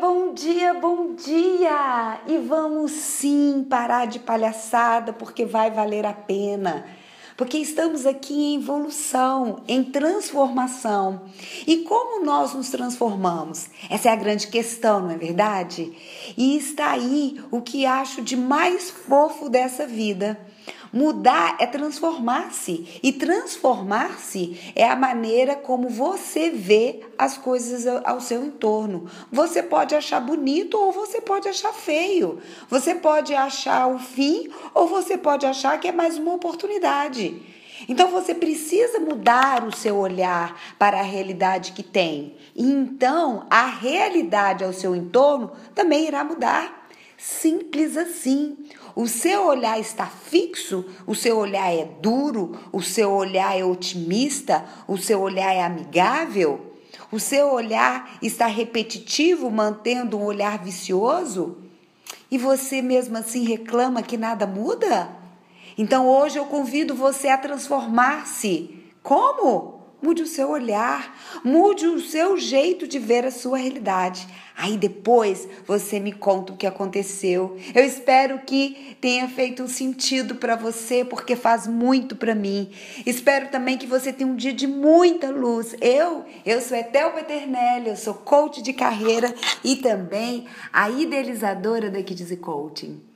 bom dia, bom dia! E vamos sim parar de palhaçada porque vai valer a pena. Porque estamos aqui em evolução, em transformação. E como nós nos transformamos? Essa é a grande questão, não é verdade? E está aí o que acho de mais fofo dessa vida Mudar é transformar-se. E transformar-se é a maneira como você vê as coisas ao seu entorno. Você pode achar bonito ou você pode achar feio. Você pode achar o fim ou você pode achar que é mais uma oportunidade. Então você precisa mudar o seu olhar para a realidade que tem. E então a realidade ao seu entorno também irá mudar. Simples assim. O seu olhar está fixo, o seu olhar é duro, o seu olhar é otimista, o seu olhar é amigável, o seu olhar está repetitivo, mantendo um olhar vicioso? E você mesmo assim reclama que nada muda? Então hoje eu convido você a transformar-se. Como? Mude o seu olhar, mude o seu jeito de ver a sua realidade. Aí depois você me conta o que aconteceu. Eu espero que tenha feito um sentido para você, porque faz muito para mim. Espero também que você tenha um dia de muita luz. Eu, eu sou Etel Peternelli, eu sou coach de carreira e também a idealizadora da Kids Coaching.